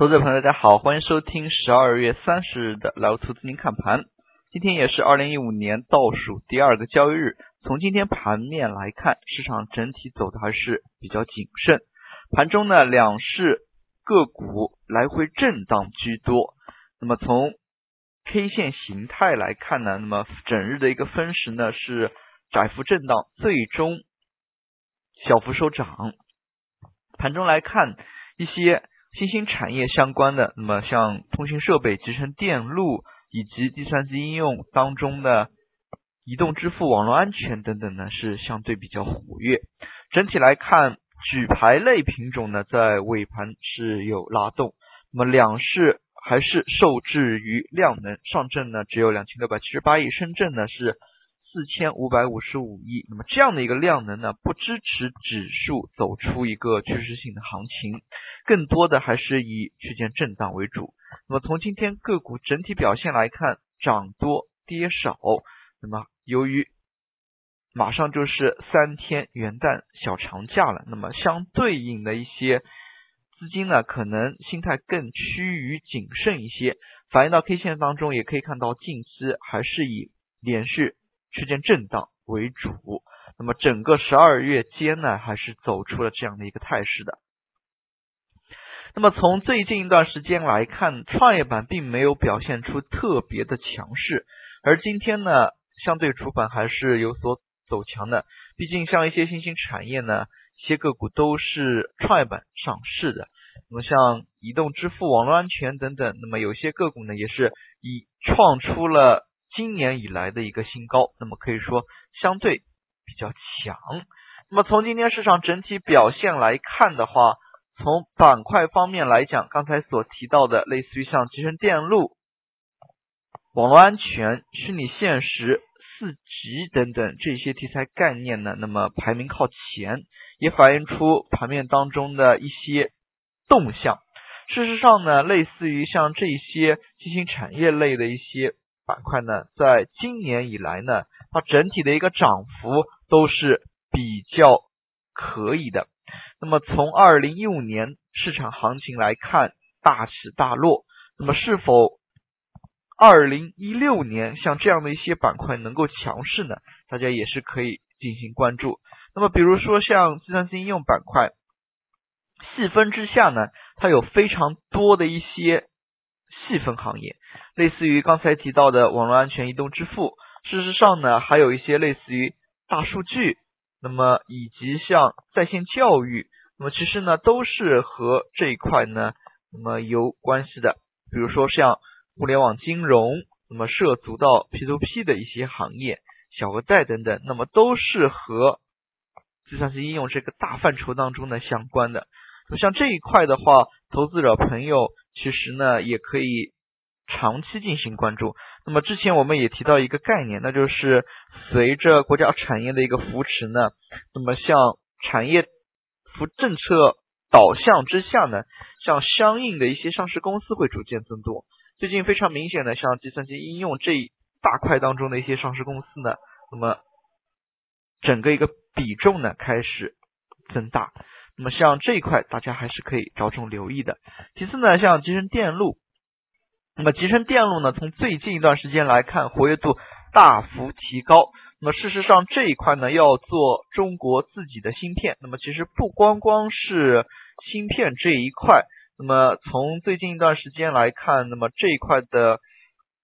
投资者朋友，大家好，欢迎收听十二月三十日的老投资金看盘。今天也是二零一五年倒数第二个交易日。从今天盘面来看，市场整体走的还是比较谨慎。盘中呢，两市个股来回震荡居多。那么从 K 线形态来看呢，那么整日的一个分时呢是窄幅震荡，最终小幅收涨。盘中来看一些。新兴产业相关的，那么像通信设备、集成电路以及计算机应用当中的移动支付、网络安全等等呢，是相对比较活跃。整体来看，举牌类品种呢，在尾盘是有拉动。那么两市还是受制于量能，上证呢只有两千六百七十八亿，深圳呢是。四千五百五十五亿，那么这样的一个量能呢，不支持指数走出一个趋势性的行情，更多的还是以区间震荡为主。那么从今天个股整体表现来看，涨多跌少。那么由于马上就是三天元旦小长假了，那么相对应的一些资金呢，可能心态更趋于谨慎一些。反映到 K 线当中，也可以看到近期还是以连续。区间震荡为主，那么整个十二月间呢，还是走出了这样的一个态势的。那么从最近一段时间来看，创业板并没有表现出特别的强势，而今天呢，相对主板还是有所走强的。毕竟像一些新兴产业呢，一些个股都是创业板上市的。那么像移动支付、网络安全等等，那么有些个股呢，也是以创出了。今年以来的一个新高，那么可以说相对比较强。那么从今天市场整体表现来看的话，从板块方面来讲，刚才所提到的类似于像集成电路、网络安全、虚拟现实、四 G 等等这些题材概念呢，那么排名靠前，也反映出盘面当中的一些动向。事实上呢，类似于像这些新兴产业类的一些。板块呢，在今年以来呢，它整体的一个涨幅都是比较可以的。那么从二零一五年市场行情来看，大起大落。那么是否二零一六年像这样的一些板块能够强势呢？大家也是可以进行关注。那么比如说像计算机应用板块，细分之下呢，它有非常多的一些。细分行业，类似于刚才提到的网络安全、移动支付，事实上呢，还有一些类似于大数据，那么以及像在线教育，那么其实呢都是和这一块呢那么有关系的。比如说像互联网金融，那么涉足到 P2P 的一些行业，小额贷等等，那么都是和计算机应用这个大范畴当中呢相关的。那么像这一块的话，投资者朋友。其实呢，也可以长期进行关注。那么之前我们也提到一个概念，那就是随着国家产业的一个扶持呢，那么像产业扶政策导向之下呢，像相应的一些上市公司会逐渐增多。最近非常明显的，像计算机应用这一大块当中的一些上市公司呢，那么整个一个比重呢开始增大。那么像这一块，大家还是可以着重留意的。其次呢，像集成电路，那么集成电路呢，从最近一段时间来看，活跃度大幅提高。那么事实上这一块呢，要做中国自己的芯片，那么其实不光光是芯片这一块。那么从最近一段时间来看，那么这一块的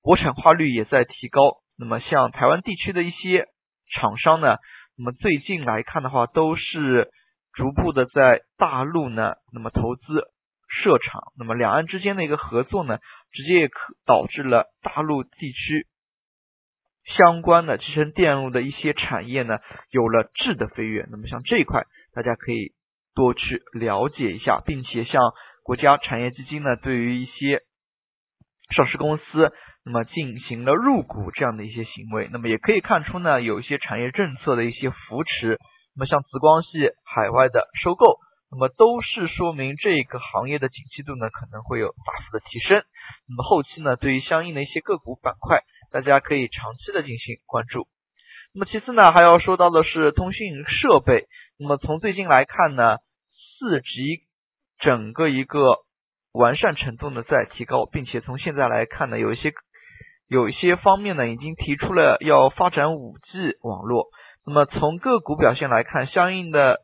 国产化率也在提高。那么像台湾地区的一些厂商呢，那么最近来看的话，都是。逐步的在大陆呢，那么投资设厂，那么两岸之间的一个合作呢，直接也可导致了大陆地区相关的集成电路的一些产业呢，有了质的飞跃。那么像这一块，大家可以多去了解一下，并且像国家产业基金呢，对于一些上市公司，那么进行了入股这样的一些行为，那么也可以看出呢，有一些产业政策的一些扶持。那么像紫光系海外的收购，那么都是说明这个行业的景气度呢可能会有大幅的提升。那么后期呢，对于相应的一些个股板块，大家可以长期的进行关注。那么其次呢，还要说到的是通讯设备。那么从最近来看呢，四 G 整个一个完善程度呢在提高，并且从现在来看呢，有一些有一些方面呢已经提出了要发展五 G 网络。那么从个股表现来看，相应的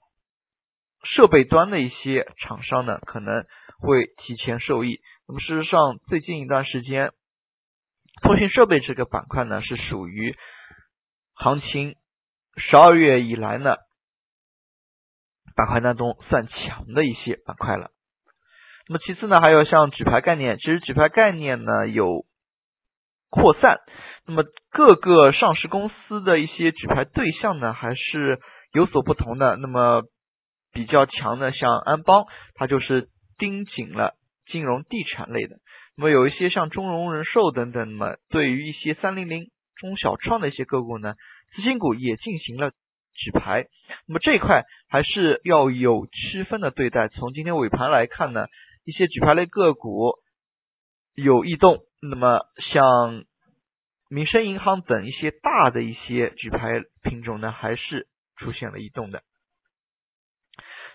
设备端的一些厂商呢可能会提前受益。那么事实上，最近一段时间，通讯设备这个板块呢是属于行情十二月以来呢板块当中算强的一些板块了。那么其次呢，还有像举牌概念，其实举牌概念呢有扩散，那么各个上市公司的一些举牌对象呢还是有所不同的。那么比较强的像安邦，它就是盯紧了金融地产类的。那么有一些像中融人寿等等，那么对于一些三零零中小创的一些个股呢，次新股也进行了举牌。那么这一块还是要有区分的对待。从今天尾盘来看呢。一些举牌类个股有异动，那么像民生银行等一些大的一些举牌品种呢，还是出现了异动的。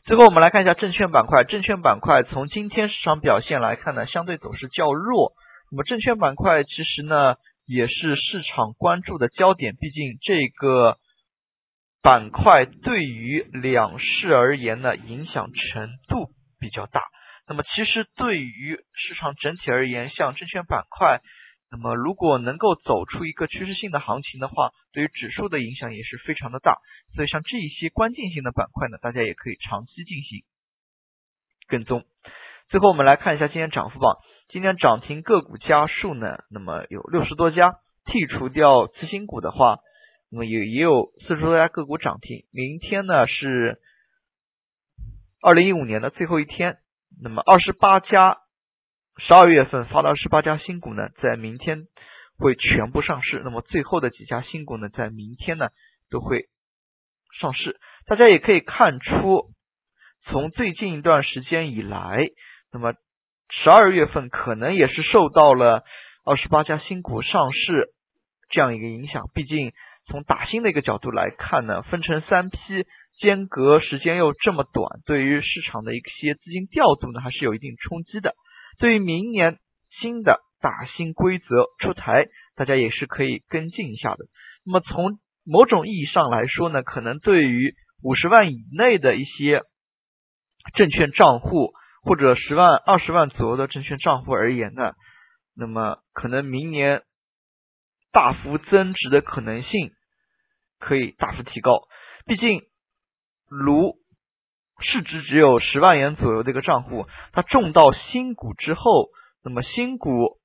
最后我们来看一下证券板块，证券板块从今天市场表现来看呢，相对走势较弱。那么证券板块其实呢，也是市场关注的焦点，毕竟这个板块对于两市而言呢，影响程度比较大。那么其实对于市场整体而言，像证券板块，那么如果能够走出一个趋势性的行情的话，对于指数的影响也是非常的大。所以像这一些关键性的板块呢，大家也可以长期进行跟踪。最后我们来看一下今天涨幅榜，今天涨停个股家数呢，那么有六十多家，剔除掉次新股的话，那么也也有四十多家个股涨停。明天呢是二零一五年的最后一天。那么二十八家十二月份发的二十八家新股呢，在明天会全部上市。那么最后的几家新股呢，在明天呢都会上市。大家也可以看出，从最近一段时间以来，那么十二月份可能也是受到了二十八家新股上市这样一个影响。毕竟从打新的一个角度来看呢，分成三批。间隔时间又这么短，对于市场的一些资金调度呢，还是有一定冲击的。对于明年新的打新规则出台，大家也是可以跟进一下的。那么从某种意义上来说呢，可能对于五十万以内的一些证券账户，或者十万、二十万左右的证券账户而言呢，那么可能明年大幅增值的可能性可以大幅提高。毕竟。如市值只有十万元左右的一个账户，它中到新股之后，那么新股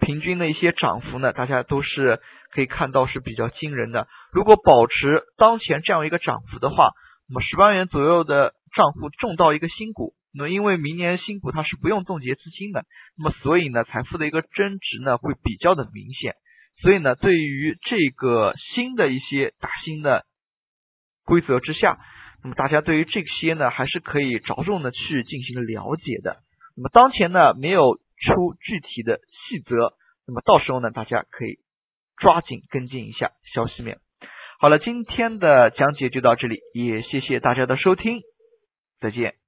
平均的一些涨幅呢，大家都是可以看到是比较惊人的。如果保持当前这样一个涨幅的话，那么十万元左右的账户中到一个新股，那因为明年新股它是不用冻结资金的，那么所以呢，财富的一个增值呢会比较的明显。所以呢，对于这个新的一些打新的规则之下。那么大家对于这些呢，还是可以着重的去进行了解的。那么当前呢，没有出具体的细则，那么到时候呢，大家可以抓紧跟进一下消息面。好了，今天的讲解就到这里，也谢谢大家的收听，再见。